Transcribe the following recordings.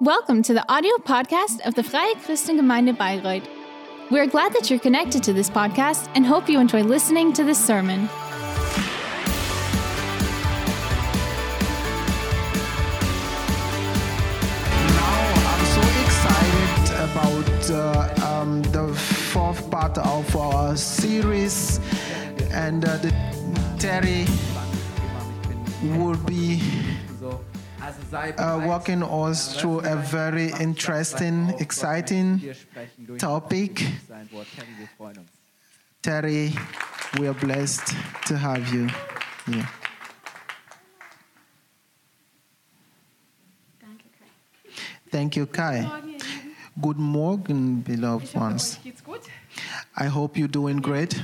Welcome to the audio podcast of the Freie Christengemeinde Bayreuth. We're glad that you're connected to this podcast and hope you enjoy listening to this sermon. Now I'm so excited about uh, um, the fourth part of our series, and uh, the Terry will be uh, walking us through a very interesting, exciting Wir sprechen durch topic. Terry, wir freuen uns. Terry, we are blessed to have you here. Danke, Kai. Thank you, Kai. Morgen, ihr Lieben. Good morning, beloved ones. euch geht's gut. I hope you're doing great.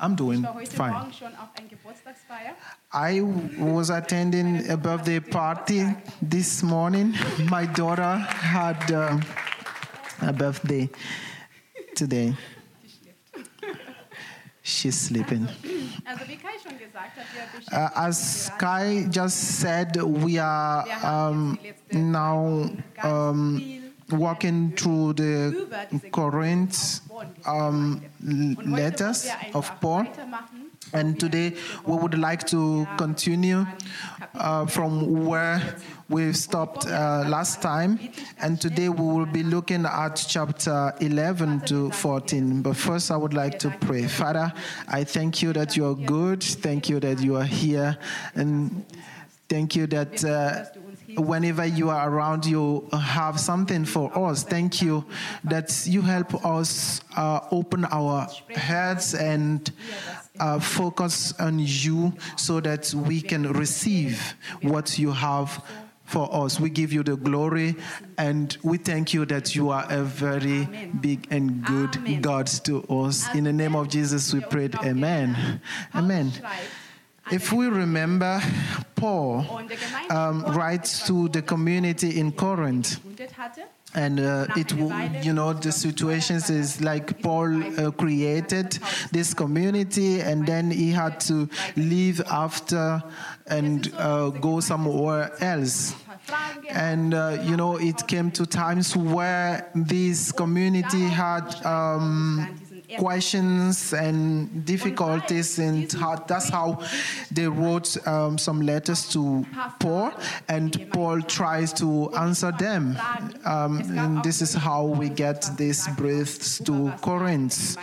I'm doing fine. Morgen schon auf ein Geburtstagsfeier. I was attending a birthday party this morning. My daughter had uh, a birthday today. She's sleeping. Also wie Kai schon gesagt hat, wir Uh, as Kai just said, we are um, jetzt die letzten now um, walking through the Corinth um, l- Und heute letters of Paul. And today we would like to continue uh, from where we stopped uh, last time. And today we will be looking at chapter 11 to 14. But first, I would like to pray. Father, I thank you that you are good. Thank you that you are here. And thank you that. Uh, Whenever you are around, you have something for us. Thank you that you help us uh, open our heads and uh, focus on you so that we can receive what you have for us. We give you the glory and we thank you that you are a very big and good Amen. God to us. In the name of Jesus, we prayed. Amen. Amen. If we remember, Paul um, writes to the community in Corinth. And uh, it, you know, the situations is like Paul uh, created this community, and then he had to leave after and uh, go somewhere else. And uh, you know, it came to times where this community had um, questions and difficulties, and how, that's how they wrote um, some letters to Paul, and Paul tries to answer them. Um, and this is how we get these briefs to Corinth.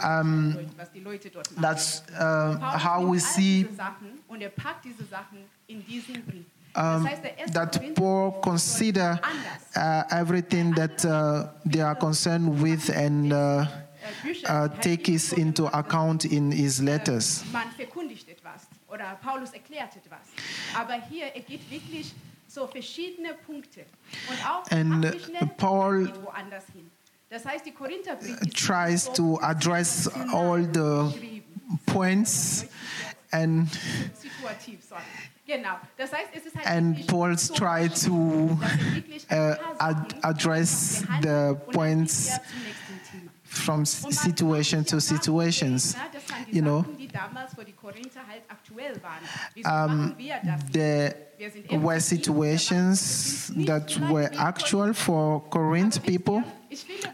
Um, was die Leute dort machen. That's uh, how we see diese Sachen und packt diese Sachen in diesen Brief. um, das heißt, der erste that Paul consider uh, everything that uh, they are concerned with and uh, Bücher, die heißt take nicht it into account in his letters. Man verkundigt etwas oder Paulus erklärt etwas. Aber hier, er geht wirklich so verschiedene Punkte. Und auch And, macht nicht schnell, Paul hin. Das heißt, die ist Tries to address all the points and situativ, sorry. Genau. Das heißt, es ist halt and wirklich Paul's so try to er uh, ad- address the und dann geht points er zum nächsten Thema. From situation to situations. You know, das? there were situations that were actual for Corinth people.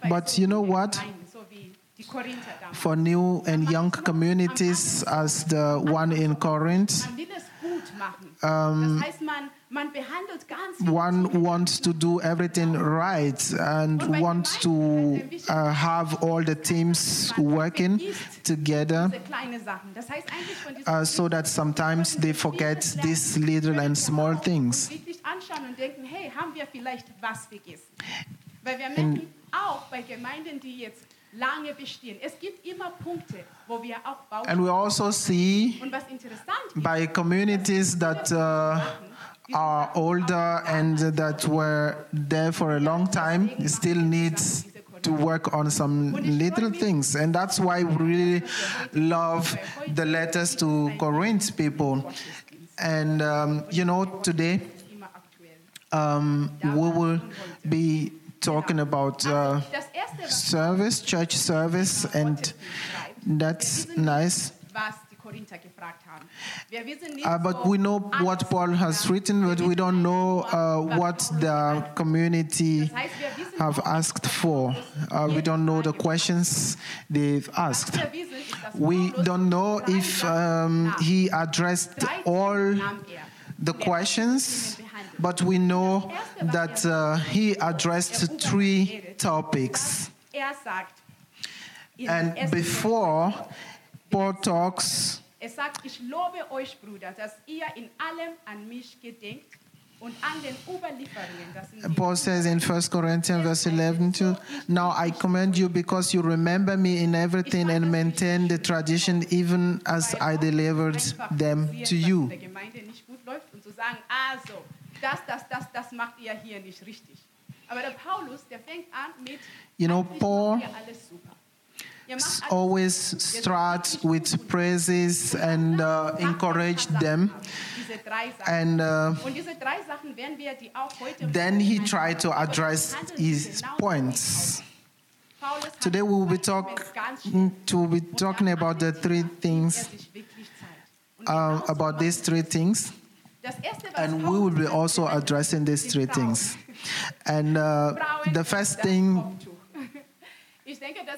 But you know what? For new and young communities as the one in Corinth. man will es gut machen. das heißt, man, man behandelt ganz viele One wants to do everything right and wants to uh, have all the teams working together diese kleine Sachen. Das heißt eigentlich von diesen uh, so that sometimes they forget these little and small things. wirklich anschauen und denken, hey, haben wir vielleicht was vergessen? Weil wir merken auch bei Gemeinden, die jetzt lange bestehen, es gibt immer Punkte, wo wir auch bauen. And we also see und was interessant ist, by communities that uh, are older and that were there for a long time still needs to work on some little things. And that's why we really love the letters to corinth people. And um, you know today um, we will be talking about uh, service church service and that's nice was die Korinther gefragt haben. Wir wissen nicht Uh, but we know what Paul has written, but we don't know uh, what the community Das heißt, wir wissen have asked for. Uh, we don't know the questions they've asked. wir wissen, ist, dass We don't know if um, he addressed all the questions, but we know that uh, he addressed three topics. And before Paul talks, Er sagt, ich lobe euch, Brüder, dass ihr in allem an mich gedenkt und an den Überlieferungen. Paul says in 1 Corinthians verse 11 to now I commend you because you remember me in everything and maintain the tradition even as I delivered them to you. und zu sagen, also, das, das, das, das macht ihr hier nicht richtig. Aber der Paulus, der fängt an mit, You know, Paul alles super. Always start with praises and uh, encourage them. Diese drei Sachen. And uh, Und diese drei Sachen werden wir die auch heute then he tried to address Aber es handelt his points. wie Paulus. Paulus hat Today we will be talk, ganz to be talking about the three things, sich wirklich zeigt. Und uh, about these three things. Das erste, was And we will be also addressing these three things. And uh, the first thing Kopftuch. Ich denke, das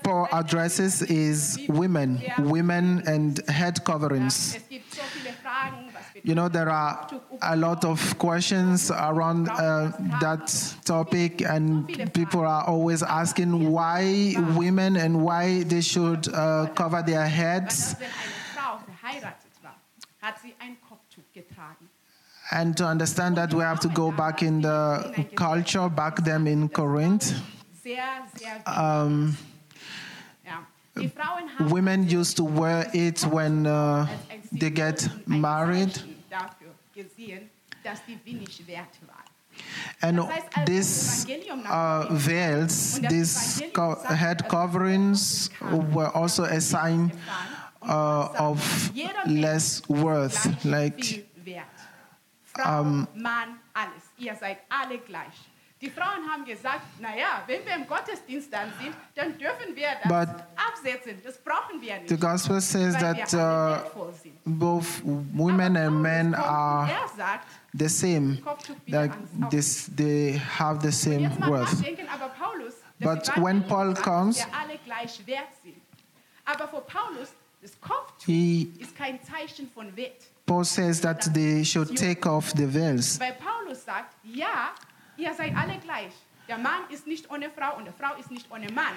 Paul ein- addresses is women, women and head coverings. Es gibt so viele Fragen, was bedeutet You know, there are a lot of questions around uh, that topic, and people are always asking why women and why they should uh, cover their heads. das, wenn eine Frau verheiratet war, hat sie ein Kopftuch getragen. And to understand that, we have to go back in the culture, back them in Corinth. Sehr, sehr. Um, ja. Die haben women used to wear it when uh, they get married. Zeichen dafür gesehen, dass die wenig wert waren. And Das heißt, als these das Evangelium nach uh, veils, these co- head coverings were also a sign uh, of less worth. Like viel wert. Frau, um, Mann, alles. Ihr seid alle gleich. Die Frauen haben gesagt, naja, wenn wir im Gottesdienst dann sind, dann dürfen wir das But absetzen. Das brauchen wir nicht, the gospel says that uh, both women and men are Er sagt, the same. Like this, they have the same worth. aber Paulus, But when Paul comes- alle gleich wert sind. Aber für Paulus, He ist kein Zeichen von Wert. Paul says that they should take off the veils. Weil Paulus sagt, ja, ihr seid alle gleich. Der Mann ist nicht ohne Frau und die Frau ist nicht ohne Mann.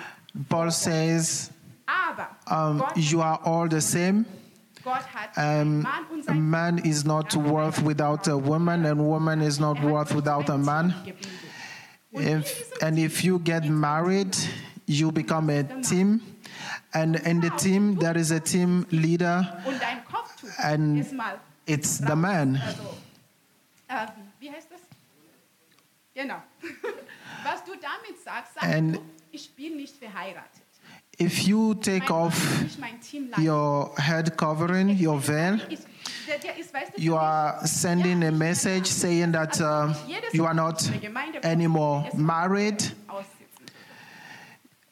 Paul says, Aber um, You are all the same. Gott hat einen Um, a man is not worth without a woman, and woman is not Er worth without a man. Team gebildet. Und in If, and if you get married, you become a team. And in the team, there is a team leader, Und dein Kopftuch and it's the man. Also, äh, wie heißt das? Genau. Was du damit sagst, sagst And- du, ich bin nicht verheiratet. If you take off ist nicht mein Teamleiter. your head covering, your veil, Ist- der- der ist, weißt du, you are sending a message saying that uh, you are not anymore married.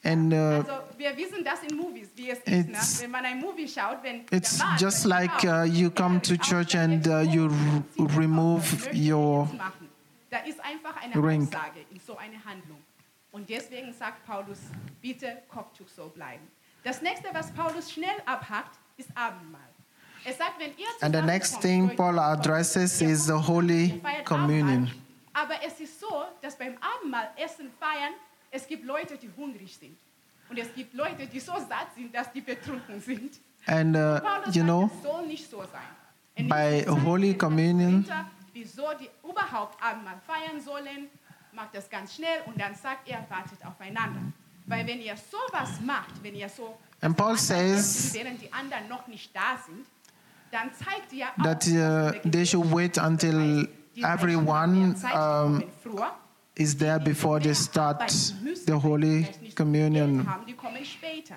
And uh, Also wir wissen das in Movies, wie es ist. Ne? It's- Wenn man ein Movie schaut, wenn It's just like, uh, you come to church and, uh, you r- sieht es aus, remove was möchte ich your? Da ist einfach eine. Aussage in so eine Handlung. Und deswegen sagt Paulus, bitte Kopftuch so bleiben. Das nächste, was Paulus schnell abhackt, ist Abendmahl. Er sagt, wenn ihr And the next thing Paul addresses is the Holy Communion. Aber es ist so, dass beim Abendmahl Essen feiern, es gibt Leute, die hungrig sind. Und es gibt Leute, die so satt sind, dass die betrunken sind. And uh, you know, es soll nicht so sein. In by Holy Communion- Wieso die überhaupt Abendmahl feiern sollen, macht das ganz schnell und dann sagt er, wartet aufeinander. Weil wenn ihr sowas macht, wenn ihr so And Paul dass die anderen says während die anderen noch nicht da sind, dann zeigt ihr auch, that dass uh, they should wait until everyone um, is there before they start the Holy Communion. Haben, die kommen später.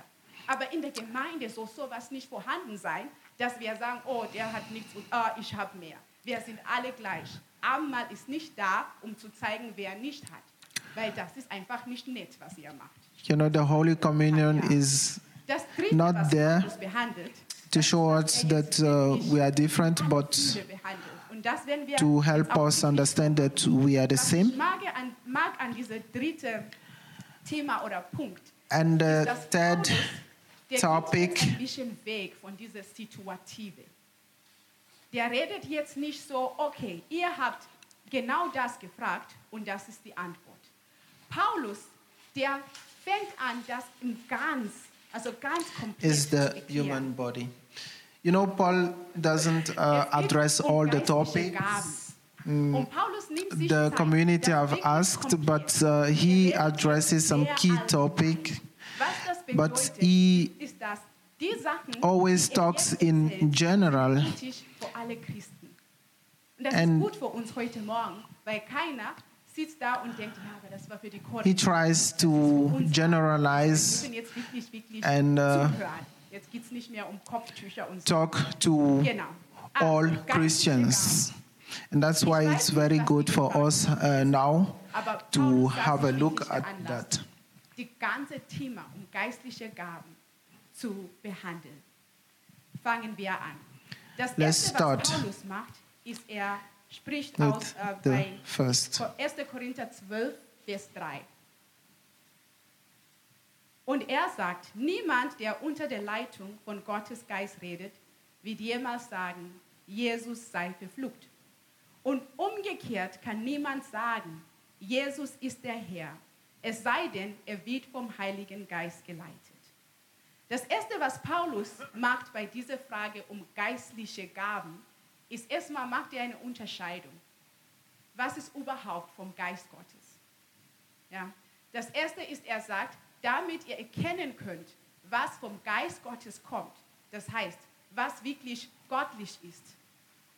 Aber in der Gemeinde soll sowas nicht vorhanden sein, dass wir sagen, oh, der hat nichts und ah, ich habe mehr. Wir sind alle gleich. Abendmahl ist nicht da, um zu zeigen, wer nicht hat. Weil das ist einfach nicht nett, was ihr macht. You know, the Holy Communion is Das dritte, Not there. To show us that uh, we are different, but to help us understand that we are the same. ich mag an, mag an diesem dritten Thema oder Punkt, And the dass third topic geht jetzt ein bisschen weg von dieser Situative. Der redet jetzt nicht so, okay, ihr habt genau das gefragt und das ist die Antwort. Paulus, der fängt an, das im ganz, also ganz komplex is the human body. You know, Paul doesn't uh, address all the topics. Sich the community have asked, komplett but uh, he addresses some key topic, but he always talks in general. Alle Christen. Und das And- ist gut für uns heute Morgen, weil keiner sitzt da und denkt, ja, aber das war für die He tries to Wir generalize müssen jetzt wirklich, wirklich and, uh, zuhören. Jetzt geht es nicht mehr um Kopftücher und so. talk to Genau. all Also, Christians. And that's why it's very good for us uh, now to have a look at that. Die ganze Thema um geistliche Gaben zu behandeln. Fangen wir an. Das Let's erste, start was Paulus macht, ist, er spricht With aus äh, the bei first. 1. Korinther 12, Vers 3. Und er sagt, niemand, der unter der Leitung von Gottes Geist redet, wird jemals sagen, Jesus sei verflucht. Und umgekehrt kann niemand sagen, Jesus ist der Herr, es sei denn, er wird vom Heiligen Geist geleitet. Das Erste, was Paulus macht bei dieser Frage um geistliche Gaben, ist erstmal macht er eine Unterscheidung. Was ist überhaupt vom Geist Gottes? Ja. Das Erste ist, er sagt, damit ihr erkennen könnt, was vom Geist Gottes kommt. Das heißt, was wirklich göttlich ist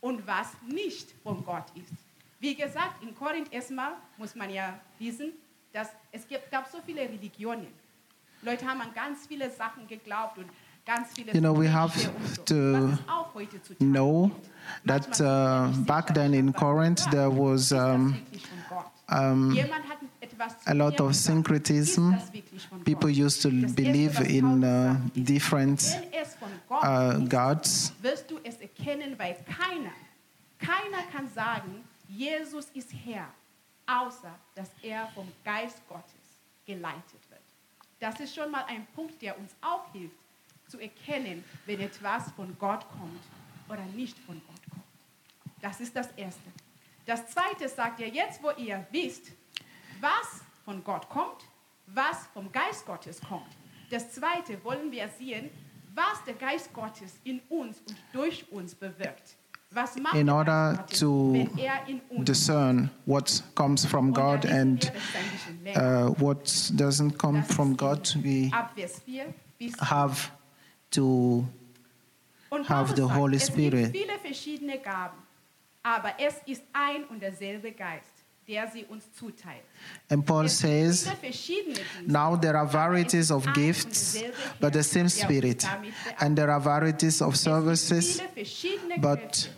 und was nicht von Gott ist. Wie gesagt, in Korinth erstmal muss man ja wissen, dass es gab so viele Religionen. Leute haben an ganz viele Sachen geglaubt und ganz viele You know, we Mächte have und so. to Was es auch heutzutage know gibt. that Manchmal bin ich uh, nicht back sicher, then in aber Corinth ja, there was ist das um, wirklich von Gott? um, Jemand hat etwas zu a lot mir of gesagt. syncretism. Ist das wirklich von People Gott? used to Das Erste, believe was in Paulus uh, sagt, ist, different Wenn es von Gott uh, ist, gods. wirst du es erkennen, weil keiner, keiner kann sagen, Jesus ist Herr, außer dass er vom Geist Gottes geleitet wird. Das ist schon mal ein Punkt, der uns auch hilft, zu erkennen, wenn etwas von Gott kommt oder nicht von Gott kommt. Das ist das Erste. Das Zweite sagt er, jetzt wo ihr wisst, was von Gott kommt, was vom Geist Gottes kommt. Das Zweite wollen wir sehen, was der Geist Gottes in uns und durch uns bewirkt. In order to er discern what comes from God and wir das ein bisschen länger. uh, what doesn't come from God, we ab Vers 4 bis have to have the Holy Spirit. gibt viele verschiedene Gaben, aber es ist ein und derselbe Geist, der sie uns zuteilt. And Paul says, viele verschiedene Dienste, Now there are varieties of gifts, but the same Spirit. And there are varieties of services, but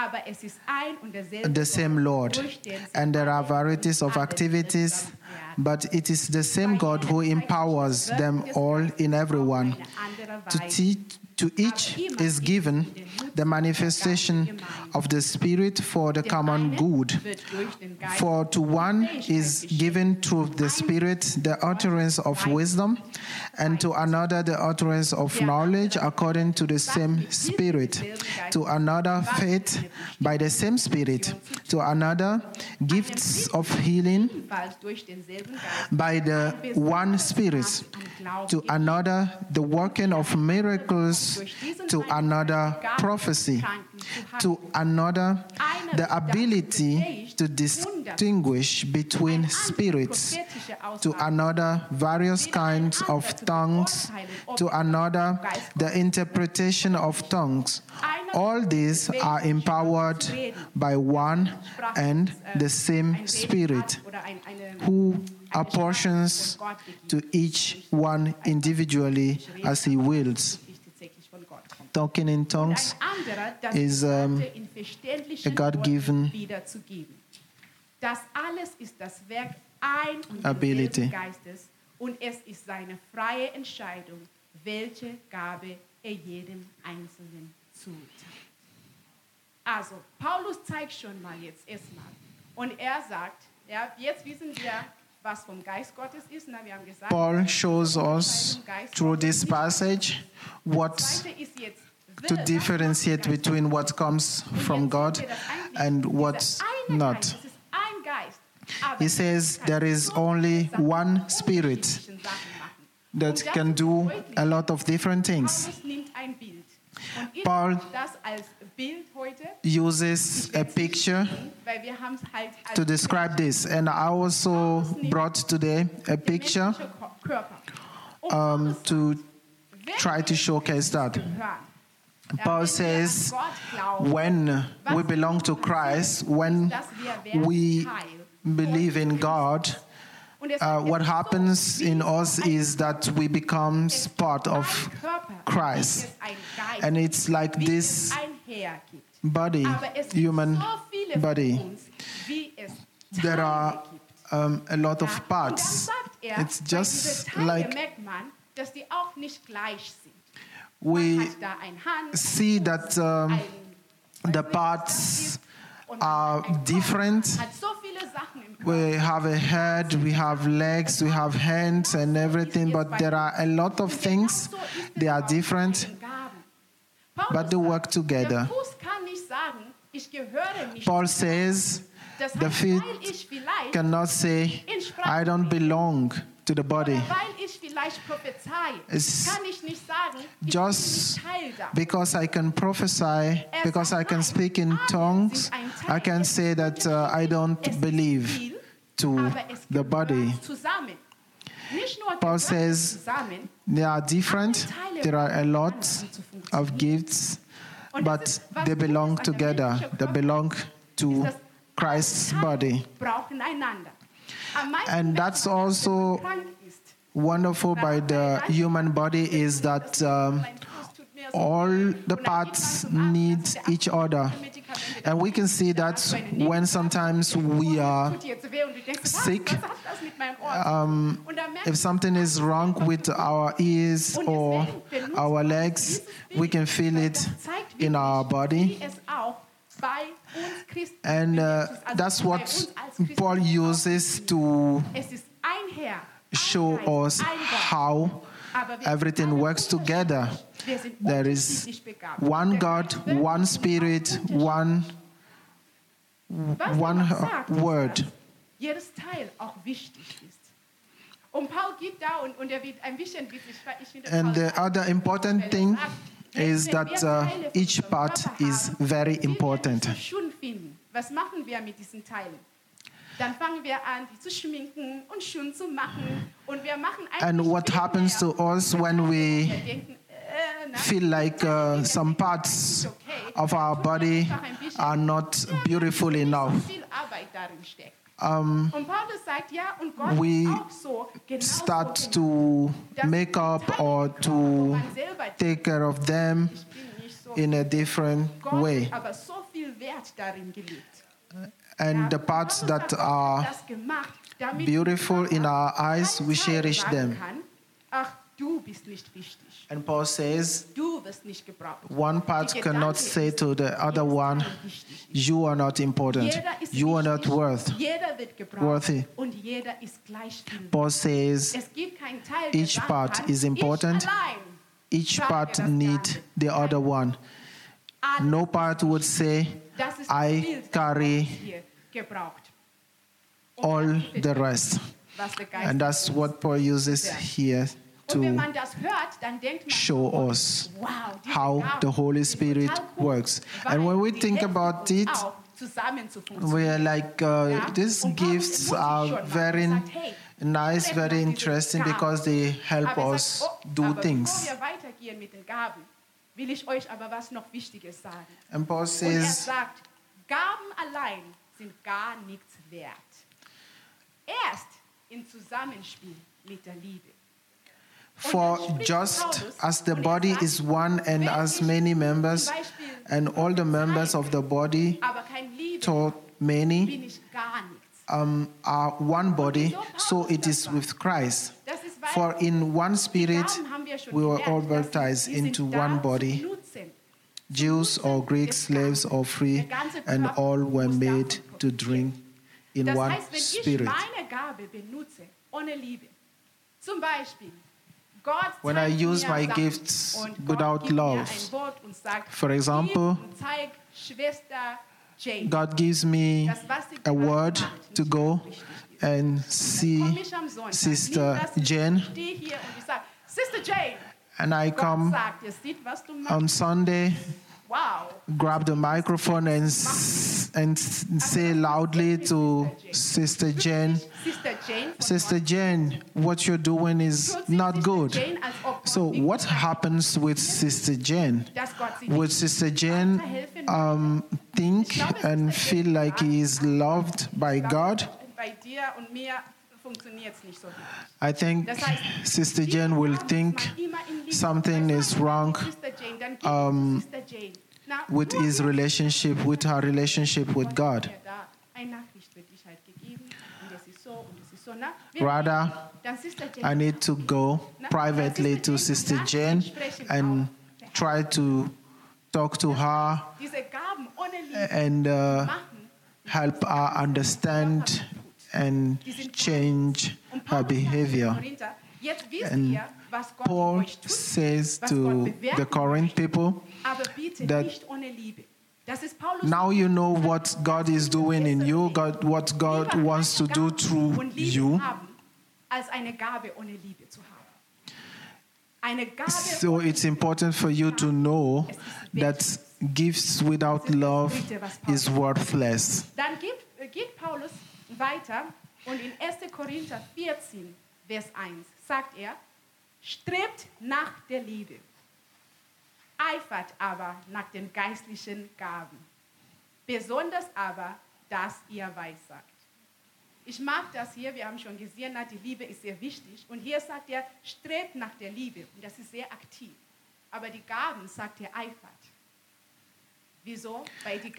Kräfte, aber es ist ein und derselbe the same Lord. durch den sie And there are varieties of activities, but it is the same God who empowers them all in everyone. To, teach, to each is given the manifestation of the Spirit for the common good. For to one is given through the Spirit the utterance of wisdom, and to another the utterance of knowledge according to the same Spirit, to another faith by the same Spirit, to another gifts of healing by the one Spirit, to another the working of miracles, to another prophecy, to another the ability to distinguish between spirits, to another various kinds of tongues, to another the interpretation of tongues. All these are empowered by one and the same Spirit, who apportions to each one individually as he wills. Talking in tongues is, um, a God-given wiederzugeben. Das alles ist das Werk ein und Ability. Geistes und es ist seine freie Entscheidung, welche Gabe er jedem Einzelnen zuteilt. Also, Paulus zeigt schon mal jetzt erstmal. Und er sagt, ja, jetzt wissen wir, was vom Geist Gottes ist. Na, wir haben gesagt, Paul er shows us through this passage what das Zweite ist jetzt to differentiate between what comes from God and what's not. Es ist ein Geist. Aber He says there is only one spirit that can do a lot of different things. Paulus nimmt ein Bild. Und ich Paul nehme das als Bild heute, Uses a picture weil wir haben halt to describe this, and I also brought today a picture menschliche Ko- Körper. Um to try to showcase that. Paul says, an Gott glauben, when we belong to Christ, when dass wir werden we believe in God, uh, what happens in us is that we become part of Christ. wie es einen Geist, And it's like this es ein Herr gibt. body, human so viele von body. uns, wie es There are um, a lot of parts. er, It's just like merkt man, dass die auch nicht gleich sind. we man hat da ein Hand, see that um, the parts was ist. Und man are hat einen Kopf, different. man hat so viele Sachen im Körper. We have a head, we have legs, we have hands and everything, but there are a lot of things. Genauso ist es They are different, den Gaben. Paulus but they work together. Der Fuß kann nicht sagen, ich gehöre nicht. Paul says the feet weil ich vielleicht cannot say, I don't belong to the body. Oder weil ich vielleicht prophezeie, Es- kann ich nicht sagen, ich Just bin nicht Teil davon. because I can prophesy, because I can speak in tongues, I can say that uh, I don't believe to the body. gehört Zusammen. Nicht nur Paul says. They are different, there are a lot of gifts, but they belong ist an der together. They belong to Christ's body. Teile brauchen einander. Am meisten And that's man, dass wenn man also. Wonderful by the human body is that um, Mein Fuß tut mir so all the Und dann geht man parts need each other. And we can see that when sometimes we are tut jetzt weh und du denkst, was, sick, was hat das mit meinem Ohr zu tun? Und dann merkst if something is wrong with our ears or our legs, we can feel it in our body. wie es auch bei uns Christen And uh, that's what uns als Christen Paul uses to Es ist ein Herr, ein show us how everything works together. unterschiedlich. Wir sind There is one God, one Spirit, one er one noch sagt, ist, word. dass jedes Teil auch wichtig ist. Und Paul gibt da und, und er wird ein bisschen wichtig. Ich finde, And the other important thing is that uh, each part is very important. nicht so schön finden. Was machen wir mit diesen Teilen? Dann fangen wir an, die zu schminken und schön zu machen. Und wir machen And what happens to us when we äh, feel like uh, some parts of our body are not beautiful enough? viel Arbeit darin steckt. Um, Und Paulus sagt, ja, und Gott we ist auch so, genauso start to make up or im Körper, wo to man selber denkt, take care of them ich bin nicht so in a different way. Hat aber so viel Wert darin gelegt. And the parts that are das gemacht, damit beautiful in our eyes, we cherish them. Kann, Ach, du bist nicht wichtig. And Paul says, Du wirst nicht gebraucht. one part cannot say to the other one, Teil wichtig ist. You are not important. You are not worth. Jeder wird gebraucht. worthy. Und jeder ist gleich viel. Paul says, Es gibt keinen Teil, der Each part is important. Each part needs the other one. No part would say, Das ist das I carry Gott hier gebraucht. Und all the rest. was der Geist And that's what Paul uses here to man das hört, dann denkt man, show us how the Holy Spirit works. And when we think about it, auch, zusammen zu we are like, uh, these gifts are schon mal und very nice, very interesting because they help er us oh, do things. Will ich euch aber was noch Wichtiges sagen. And Paul Und er says, sagt, Gaben allein sind gar nichts wert. Erst im Zusammenspiel mit der Liebe. For just as the body is one and as many members, and all the members of the body, to many, um, are one body, so it is with Christ. Das ist, weil For in one spirit Gaben haben wir wir schon we were all baptized into one body. Jews or Greeks, slaves or free, and all were made to drink in Das one heißt, wenn ich spirit. meine Gabe benutze, ohne Liebe, zum Beispiel, Gott When I use my gifts without love. mir ein Wort und sagt, For example, zeig Schwester Jane, God gives me das, a word macht, to go. And see ich am Sonntag, Sister Jane. Ich stehe hier und ich sage, Sister Jane, and I come sagt, ihr seht, was du machst. on Sunday, wow. grab the microphone and and say loudly to Sister Jane, Sister Jane Sister Jane, what you're doing is not good. Jane, als ob Gott So what happens with Sister Jane? Would Sister Jane um, think and feel like he is loved by God? Bei dir und mir funktioniert es nicht so richtig. I think Das heißt, Sister Jane will think es mal immer in Liebe. something is wrong Sister Jane, dann gib um, Sister Jane. Na, with his relationship, with her relationship with God. mir da eine Nachricht für dich halt gegeben und das ist so und das ist so. Na, wenn Rather, dann Sister Jane I need to go privately to Sister Jane and try to talk to her diese Gaben ohne Liebe and uh, help her understand and change her behavior. And Paul says to the Corinth people, that now you know what God is doing in you, God, what God wants to do through you. So it's important for you to know that gifts without love is worthless. Weiter und in 1. Korinther 14, Vers 1 sagt er, strebt nach der Liebe, eifert aber nach den geistlichen Gaben, besonders aber, dass ihr weissagt. Ich mag das hier, wir haben schon gesehen, die Liebe ist sehr wichtig. Und hier sagt er, strebt nach der Liebe. Und das ist sehr aktiv. Aber die Gaben, sagt er, eifert.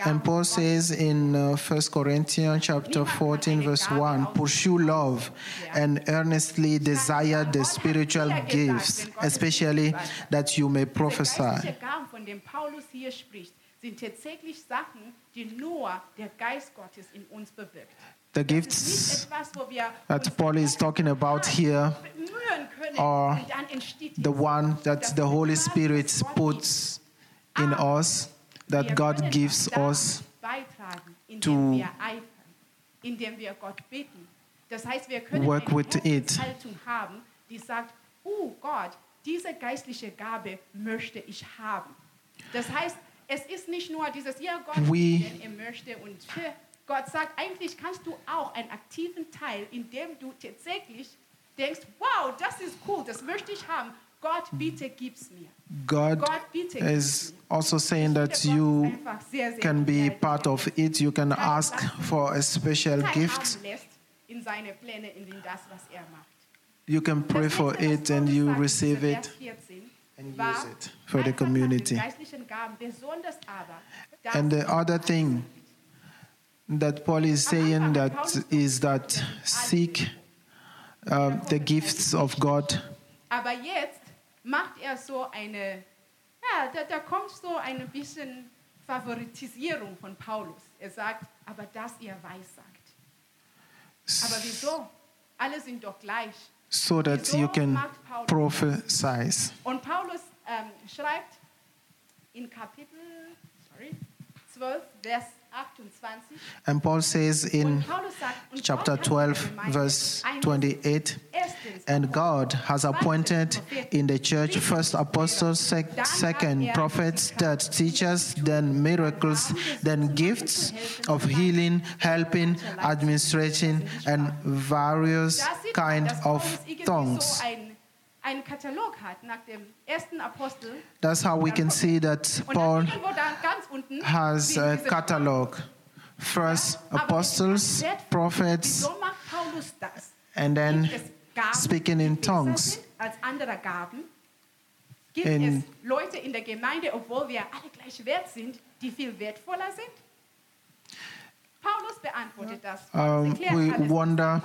And Paul says in uh, 1 Corinthians chapter 14 verse 1, pursue love and earnestly desire the spiritual gifts, especially that you may prophesy. geistliche Gaben, von denen Paulus hier spricht, sind tatsächlich Sachen, die nur der Geist Gottes in uns bewirkt. The gifts nicht etwas, wo wir that Paul is talking about here are und dann entsteht the one that the Holy Spirit puts in us, Wir that God gives us to wir eifern, indem wir Gott bitten. Das heißt, wir können work with it. Haltung haben, die sagt, oh Gott, diese geistliche Gabe möchte ich haben. Das heißt, es ist nicht nur dieses, ja Gott, We- denn er möchte und Gott sagt, eigentlich kannst du auch einen aktiven Teil, indem du tatsächlich denkst, wow, das ist cool, das möchte ich haben. Gott, bitte gib's mir. God is also saying that you can be part of it. You can ask for a special gift. in seine Pläne, in das, was er macht. You can pray for it and you receive it. And use it for the einfach nach den community. And the other thing that Paul is saying that is that seek uh, the gifts of God. Macht er so eine, ja, da, da kommt so ein bisschen Favoritisierung von Paulus. Er sagt, aber dass ihr weissagt. Aber wieso? Alle sind doch gleich. so that you can prophesy. Und Paulus ähm, schreibt in Kapitel sorry, 12, Vers 28. And Paul says in und Paulus sagt, und chapter 12, verse 28, and God has appointed in the church first apostles, sec- second prophets, third teachers, then miracles, then gifts of healing, helping, administrating, and various kind of tongues. Einen Katalog hat nach dem ersten Apostel. That's how we can see that Paul dann irgendwo da ganz unten has a catalog. First apostles, prophets, Wieso macht Paulus das? and then Gibt es Gaben, speaking in tongues. sind als andere Gaben? Gibt In- es Leute in der Gemeinde, obwohl wir alle gleich wert sind, die viel wertvoller sind? Paulus beantwortet das. Um, we wonder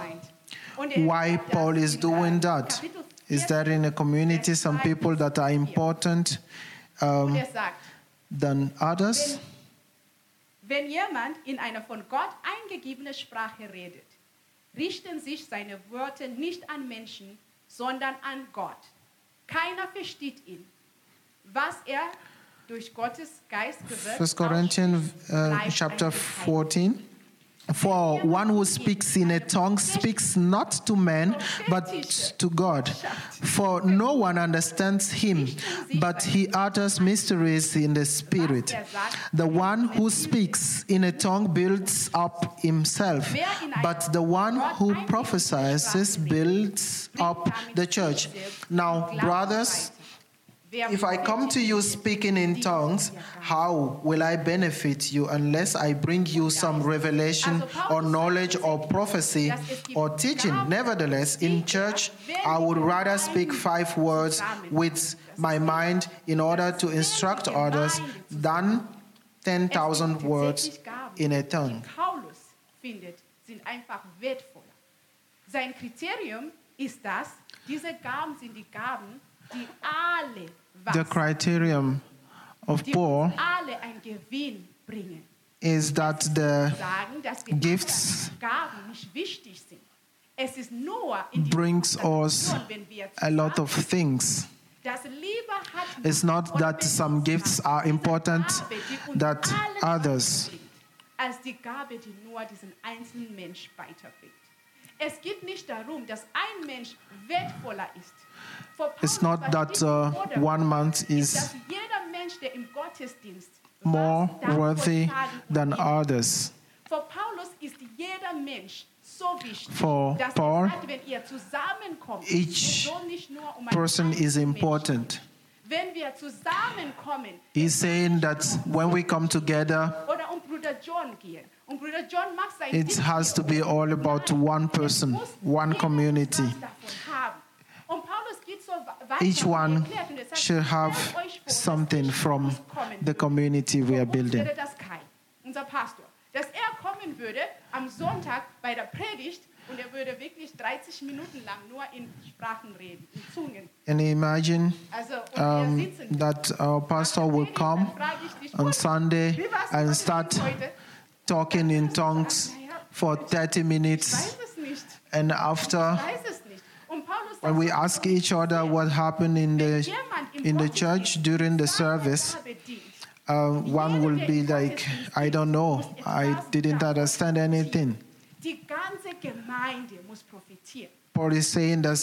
er er why Paul is doing that. Is there in a community some people that are important um, sagt, than others? wenn jemand in einer von Gott eingegebene Sprache redet, richten sich seine Worte nicht an Menschen, sondern an Gott. Keiner versteht ihn. Was er durch Gottes Geist gewirkt First Corinthians ausspricht, uh, chapter ein Geheimnis. 14. For one who speaks in a tongue speaks not to men, but to God. For no one understands him, but he utters mysteries in the Spirit. The one who speaks in a tongue builds up himself, but the one who prophesies builds up the church. Now, brothers, if I come to you speaking in tongues, how will I benefit you unless I bring you some revelation or knowledge or prophecy or teaching? Nevertheless, in church, I would rather speak five words with my mind in order to instruct others than 10,000 words in a tongue. Die Paulus findet, sind einfach wertvoller. Sein Kriterium ist das, diese Gaben sind die Gaben, die alle The criterion of Paul uns alle einen Gewinn bringen. is that the Sagen, dass wir Gifts anderen Gaben nicht wichtig sind. Es ist nur in die brings us Konstellation, wenn wir a lot of things. das lieber hat It's not that some gifts are important Gabe, die uns that others. als die Gabe, die nur diesen einzelnen Mensch weiterbringt. Es geht nicht darum, dass ein Mensch wertvoller ist. It's not that uh, one month is dass jeder Mensch, der im Gottesdienst more worthy than others. Vor Paulus ist jeder Mensch so wichtig, For Paul, sagt, wenn ihr zusammenkommt, each es soll nicht nur um einen person is important. gehen. Wenn wir zusammenkommen, He's saying that when we come together, um Bruder John gehen. Und Bruder John macht sein it has to be all about one person, one community. was davon haben. Und Paulus geht so weiter Each one erklärt und sagt, should have stellt euch vor, dass something from the community we are building. wäre das Kai, unser Pastor. Dass er kommen würde am Sonntag bei der Predigt und er würde wirklich 30 Minuten lang nur in Sprachen reden, in Zungen. And imagine Also, und wir um, that our pastor will come on Sunday and start talking in tongues for 30 minutes. weiß es nicht. And after, weiß es nicht. Und Paulus when we ask each other what happened in the in the church during the service, uh, one will be like, I don't know, I didn't understand anything. Die ganze Gemeinde muss profitieren. Paul is saying that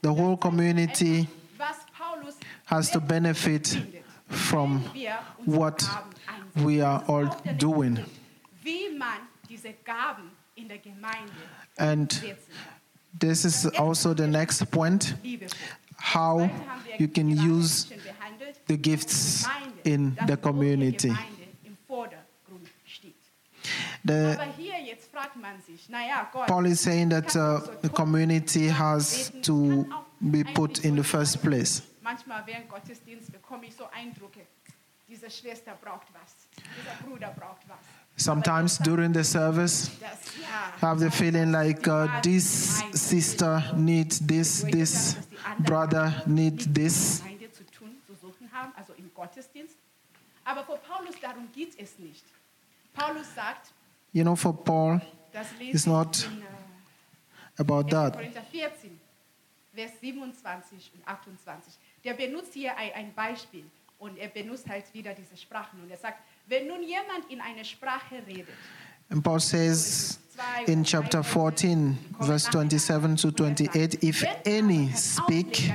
the whole community einfach, was Paulus has to benefit from wenn wir unsere what we are all auch der nächste doing. Punkt, Wie man diese Gaben in der Gemeinde And. This is also the next point how you can use the gifts in the community. The, Paul is saying that uh, the community has to be put in the first place. Sometimes during the service, have the feeling like uh, this sister needs this, this brother needs this. Gemeinde zu tun, zu suchen haben, also im Gottesdienst. Aber vor Paulus darum geht es nicht. Paulus sagt, You know, for Paul, It's not äh, about that. Korinther 14, Vers 27 und 28. Der benutzt hier ein Beispiel und er benutzt halt wieder diese Sprachen. Und er sagt, wenn nun jemand in eine Sprache redet, And Paul says in chapter 14, verse 27 to 28, if any speak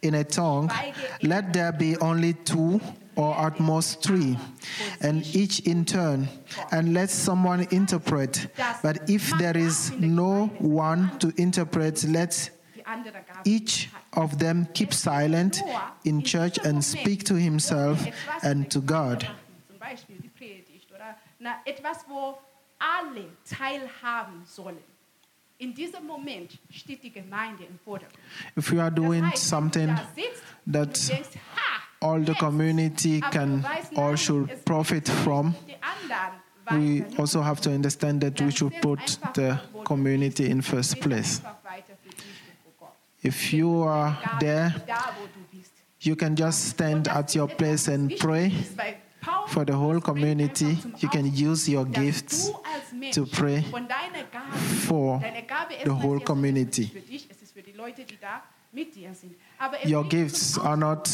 in a tongue, let there be only two or at most three, and each in turn, and let someone interpret. But if there is no one to interpret, let die andere Gabe each of them keep silent in church and speak to himself and to God. If we are doing something that all the community can or should profit from, we also have to understand that we should put the community in first place. einfach weiter für dich und für Gott. If you are there, da wo du bist. you can just stand at your place and pray for the whole community. You can use your gifts du als Mensch to pray von deiner Gabe, for the whole community. Für dich, es ist für die Leute, die da mit dir sind. Aber es Your gifts are not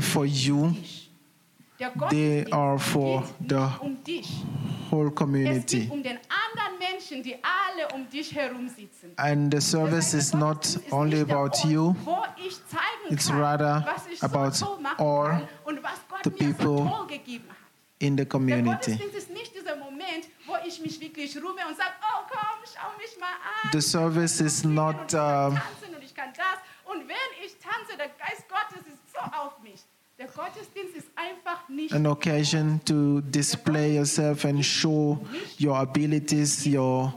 for you, they are for the um whole community. um den anderen Menschen, die alle um dich herum sitzen. And the service is not only about you, Wo ich zeigen It's rather about so toll machen all kann und was Gott the people toll gegeben hat. in the community. Gottesdienst ist nicht dieser Moment, wo ich mich wirklich ruhe und sage, oh komm, schau mich mal an. The service is not uh, an occasion to display yourself and show your abilities, your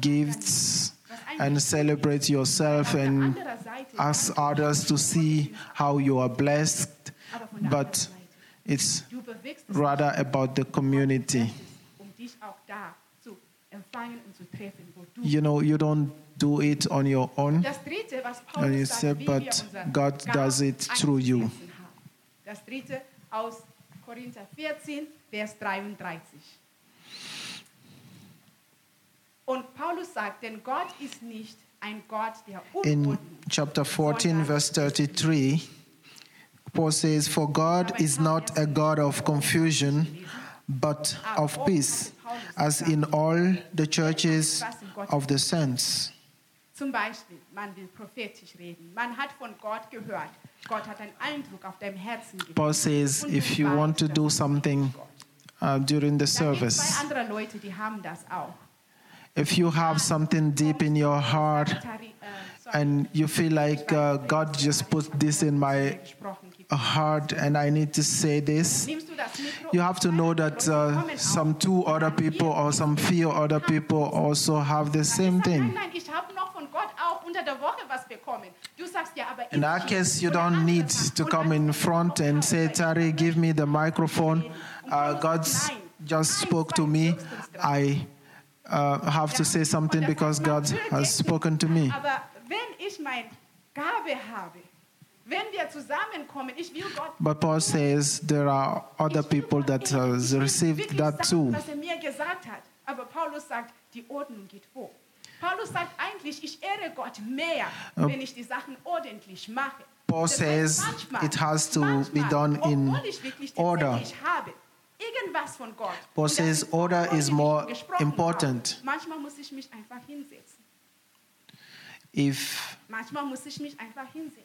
gifts, and celebrate yourself and ask others to see how you are blessed. aber von der But it's Du bewegst es rather about the community. dich auch da zu empfangen und zu treffen, wo du You know, you don't do it on your own. Das dritte, was And you say, but God does it through you. Das dritte aus Korinther 14, Vers 33. Und Paulus sagt, denn Gott ist nicht ein Gott der In chapter 14, verse 33, Paul says, For God is not a God of confusion, but of peace, as in all the churches of the saints. Zum Beispiel, man will prophetisch reden. Man hat von Gott gehört. Gott hat einen Eindruck auf deinem Herzen gegeben. Paul says, if you want to do something uh, during the service, zwei andere Leute, die haben das auch. if you have something deep in your heart äh, and you feel like uh, God just put this in my heart and I need to say this, you have to know that uh, some two other people or some few other people also have the same thing. Unter der Woche was bekommen. Du sagst ja, aber In that case, you don't need to come in front and say, Tari, give me the microphone. Uh, God just spoke to me. I uh, have to say something because God has spoken to me. Wenn ich mein Gabe habe, wenn wir zusammenkommen, ich will Gott But Paul says there are other people that has received that too. Was er mir gesagt hat. Aber Paulus sagt, die Ordnung geht vor. Paulus sagt eigentlich, ich ehre Gott mehr, äh, wenn ich die Sachen ordentlich mache. Paul Das heißt, says manchmal- it has to be done in obwohl ich wirklich order. habe, irgendwas von Gott. Paul says order is more important. Habe. Manchmal muss ich mich einfach hinsetzen. If Manchmal muss ich mich einfach hinsetzen.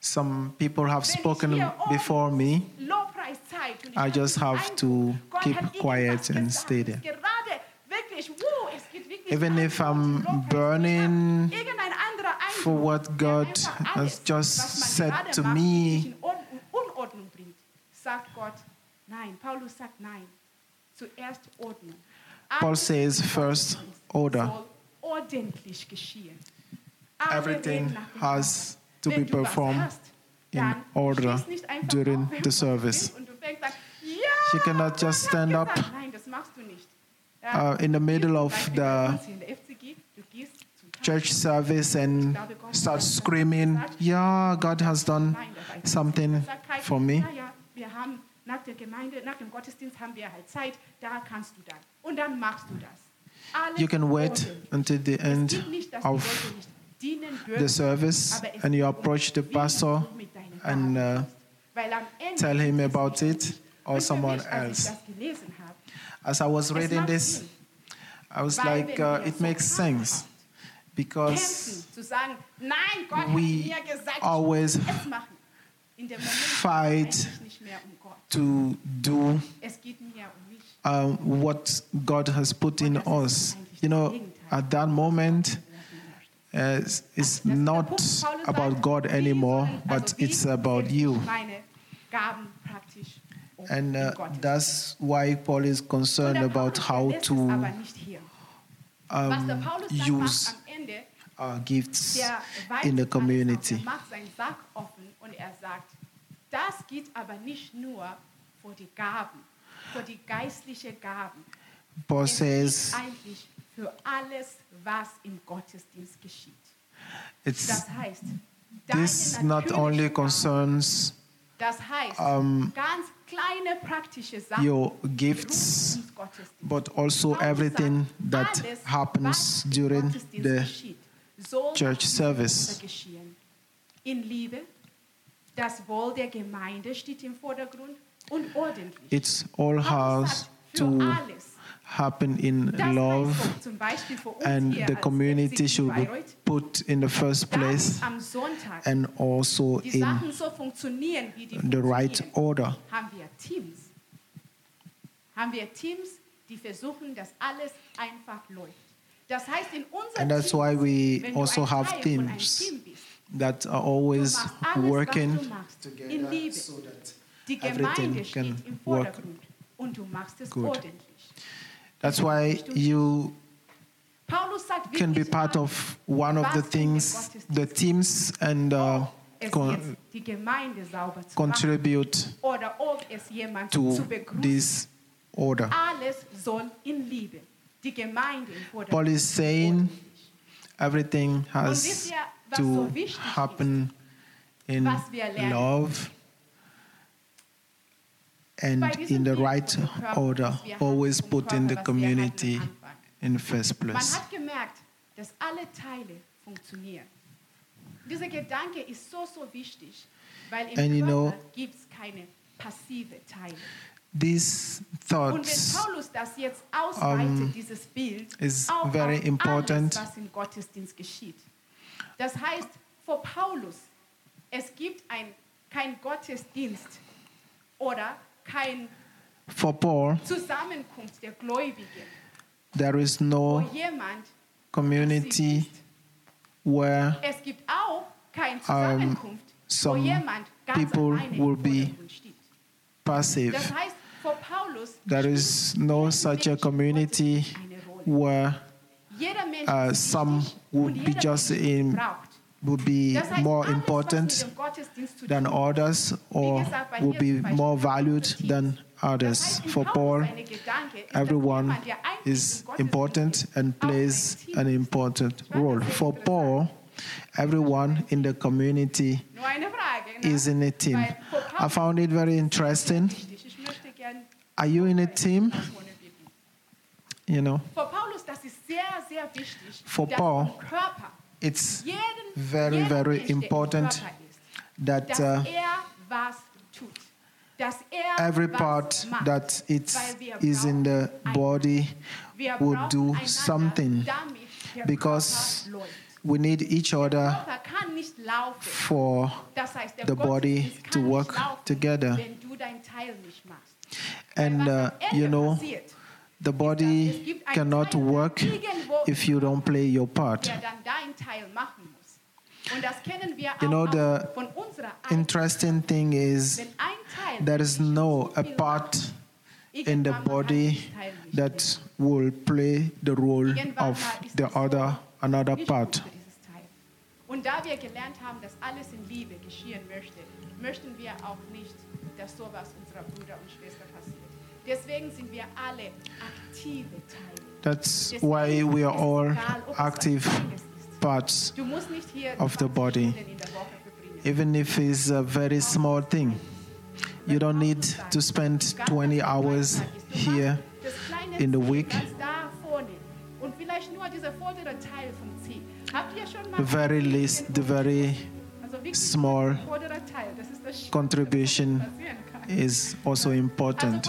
some people have spoken before me, Lobpreiszeit und ich I just have to keep quiet and stay there. Even if I'm burning for what God has just said to me. Paul says first order. Everything has to be performed in order during the service. You cannot just stand up, uh, in the middle of the church service and start screaming, Yeah, God has done something for me. You can wait until the end of the service and you approach the pastor and uh, tell him about it or someone else. Ich das gelesen habe, As I was reading this, I was like, uh, it makes sense because kämpfen, zu sagen, nein, Gott we hat mir gesagt, always ich muss es machen. In dem Moment fight geht es eigentlich nicht mehr Gott. to do Es geht mir um mich. um, what God has put in us. You know, at that moment, uh, it's, it's Das ist der not about God anymore, but it's about you. Meine Gaben praktisch um And uh, that's why Paul is concerned about how to aber nicht hier. Was der um, use macht am Ende, our gifts in the community. Er macht seinen Sack offen und sagt, das geht aber nicht nur vor die Gaben, vor die geistlichen Gaben. Paul says eigentlich für alles, was im Gottesdienst geschieht. It's Das heißt, this not only concerns das heißt, um, ganz kleine praktische Sachen, your gifts, rund ums Gottesdienst. but also everything that happens during the church service. Muster geschehen. In Liebe, das Wohl der Gemeinde steht im Vordergrund und ordentlich. It's all has to. Happen in love, heißt doch zum Beispiel für uns and the community should be put in the first place damit am Sonntag and also in Sachen so funktionieren, wie die the right order. haben wir Teams. Haben wir Teams, die versuchen, dass alles einfach läuft. Das heißt, in unserem And that's why we also have Teil von einem teams that are always working was du machst, in Liebe. that everything can work Vordergrund und du machst es good. That's why you can be part of one of the was in dem things, the teams, and uh, con- jetzt die Gemeinde sauber zu machen contribute oder ob es jemand to this order. Alles soll in Liebe. Die Gemeinde im Vordergrund. Paul is saying everything has wisst ihr, was to happen in was wir lernen? love and in the right order, das wir hatten, always vom put in the community hatten am Anfang. in the first Man place. hat gemerkt, dass alle Teile funktionieren. Dieser Gedanke ist so, so wichtig, weil im And you know- gibt es keine passive Teile. These thoughts Paulus das jetzt ausweitet, um, is very important. alles, was im Gottesdienst geschieht. Das heißt, vor Paulus, es gibt ein, kein Gottesdienst oder kein for Paul, Zusammenkunft der Gläubigen, there is no community where Es gibt auch keine Zusammenkunft, wo some jemand ganz people will be passive. Das heißt, vor Paulus There is no such a community Gottesdienst eine Rolle. where uh, some would be just in- would be more important mit dem Gottesdienst zu than others or would be more valued than others. For Paul, seine Gedanke ist, dass everyone jemand, der eigentlich is important and plays an important role. For Paul, everyone in the community Nur eine Frage. Ne? is in a team. I found it very interesting. wichtig. Ich möchte gern Are you in a team? das vorne bitten. You know, Vor Paulus, das ist sehr, sehr wichtig, For Paul, it's very, very Mensch, der im important that uh, er was tut. Dass er every part that it is in the body would do something because we need each other Körper kann nicht laufen. for Das heißt, der the body to work together. wenn du dein Teil nicht machst. and uh, was am Ende you know the body cannot work if you don't play your part. der dann dein Teil machen muss. Und das kennen wir You know, the auch von unserer eigenen Interesting thing is Wenn ein Teil there is no a part in the irgendwann mal kann body dieses Teil nicht that will play the role of the other another part. gut für dieses Teil. Und da wir gelernt haben, dass alles in Liebe geschehen möchte, möchten wir auch nicht, dass sowas unserer Brüder und Schwestern passiert. Deswegen sind wir alle aktive Teile. That's why we are all egal, ob es was active parts, Du musst nicht hier of the body. Stunden in der Woche verbringen. even if it's a very small thing. You don't need to spend 20 hours here in the week. Ganz da vorne. Und vielleicht nur dieser vordere Teil vom C. Habt ihr schon mal The very least, the very small der vordere Teil, das ist das Schlimmste, contribution was passieren kann. is Also important.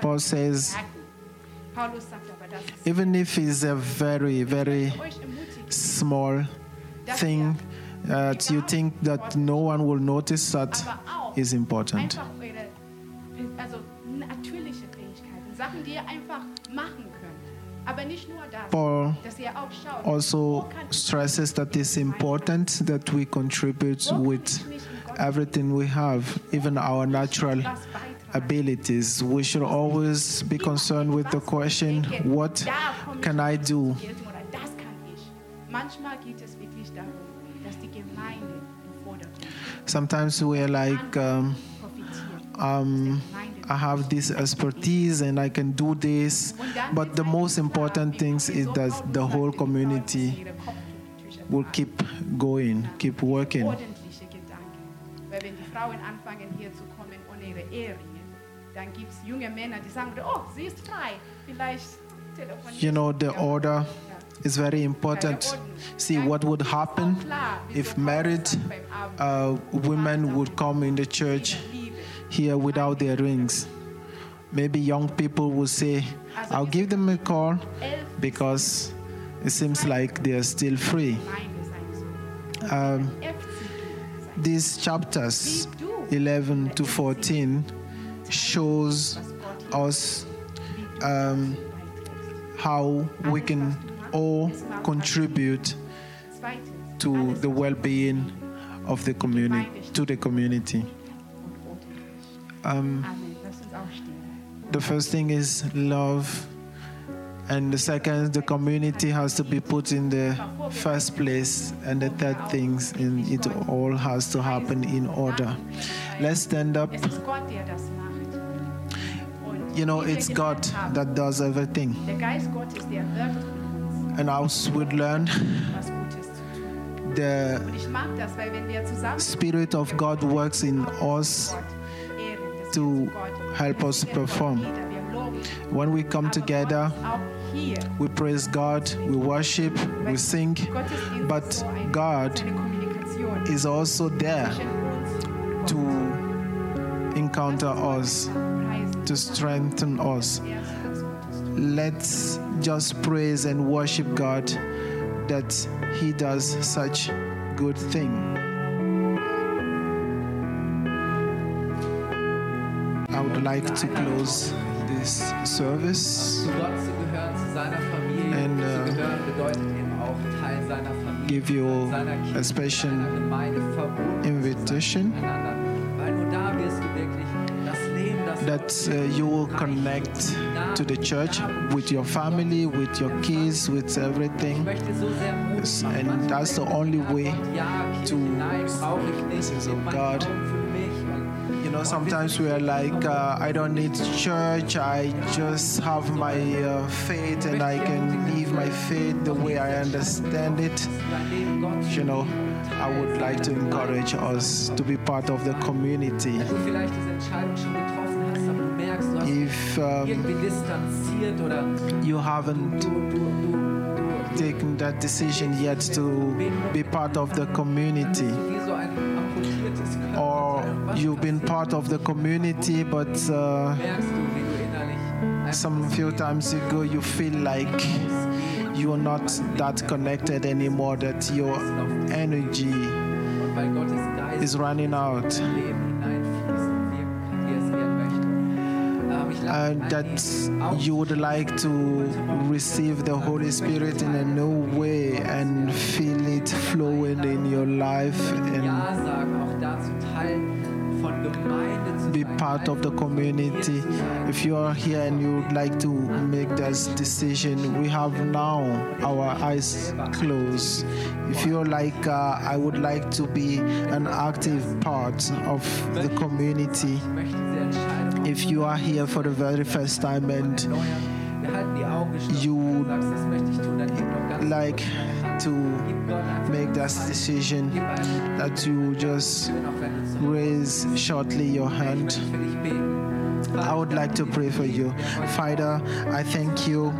Paul says, merken. Paulus sagt aber, das ist even if it's a very, very ich möchte euch ermutigen, small thing uh, that you think that no one will notice that aber important. einfach eure also natürliche Fähigkeiten, Sachen, die ihr einfach machen könnt. Aber nicht nur das, Paul dass ihr auch schaut, also wo kann ich stresses that it's important that we contribute with ich mich in Gott everything we have, even our natural? Abilities. We should always be concerned with the question, what can I do? Sometimes we're like, um, um, I have this expertise and I can do this. But the most important thing is that the whole community will keep going, keep working. Wenn die Frauen anfangen hier zu kommen ohne ihre dann gibt es junge Männer, die sagen, oh, sie ist frei, vielleicht You know, the order is very important. See what would happen if married uh, women would come in the church here without their rings. Maybe young people would say, I'll give them a call because it seems like they're still free. Um, these chapters 11 to 14 shows us um, how we can all contribute to the well-being of the community to the community. Um, the first thing is love and the second the community has to be put in the first place and the third things in it all has to happen in order. Let's stand up you know it's god that does everything Der Geist Gottes, der wirkt and as we learn was Gutes zu tun. the Und ich mag das, weil wenn wir zusammen spirit of god works in us Gott ehren, dass to wir zu Gott help us perform. wieder, wir loben ihn. when we come together Gott ist auch hier. we praise god we worship we sing but ist so ein, God is also there zwischen uns und to encounter us. To strengthen us. Let's just praise and worship god that he does such good thing. I would like to close this service. And, uh, give you a special invitation that uh, you will connect to the church with your family, with your kids, with everything. and that's the only way to presence of God. You know, sometimes we are like, uh, I don't need church, I just have my uh, faith and I can live my faith the way I understand it. You know, I would like to encourage us to be part of the community. Um, irgendwie distanziert oder? you haven't taken that decision yet to be part of the community, wie so ein amputiertes or you've been part of the community, but uh, merkst du, wie du innerlich einfach some few times ago you feel like you are not that connected anymore, that your energy und weil Gottes Geist is running out, And that you would like to receive the Holy Spirit in a new way and feel it flowing in your life and Ja sagen, auch dazu Teil von Gemeinde zu be part of the community. Familie zu sein. If you are here and you would like to make this decision, we have now our eyes closed. If you're like, uh, I would like to be an active part of the community. If you are here for the very first time and. You ganz like to make that decision, that you just raise shortly your hand. I would like to pray for you. Father, I thank you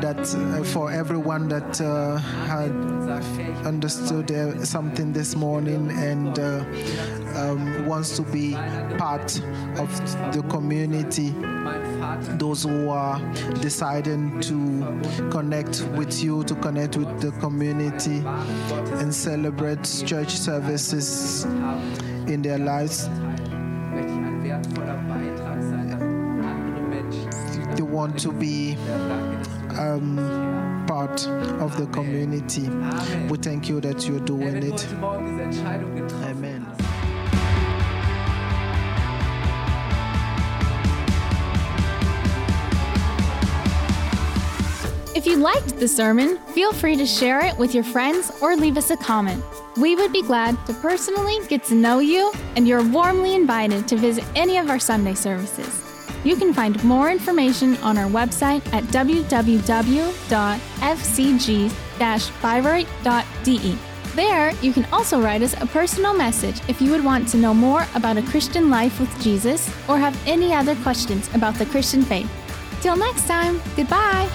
that uh, for everyone that uh, had understood uh, something this morning and uh, um, wants to be part of the community. Those who are deciding to connect with you, to connect with the community, and celebrate church services in their lives. Want to be um, part of the community. We thank you that you're doing it. Amen. If you liked the sermon, feel free to share it with your friends or leave us a comment. We would be glad to personally get to know you, and you're warmly invited to visit any of our Sunday services. You can find more information on our website at www.fcg-bayreuth.de. There, you can also write us a personal message if you would want to know more about a Christian life with Jesus or have any other questions about the Christian faith. Till next time, goodbye!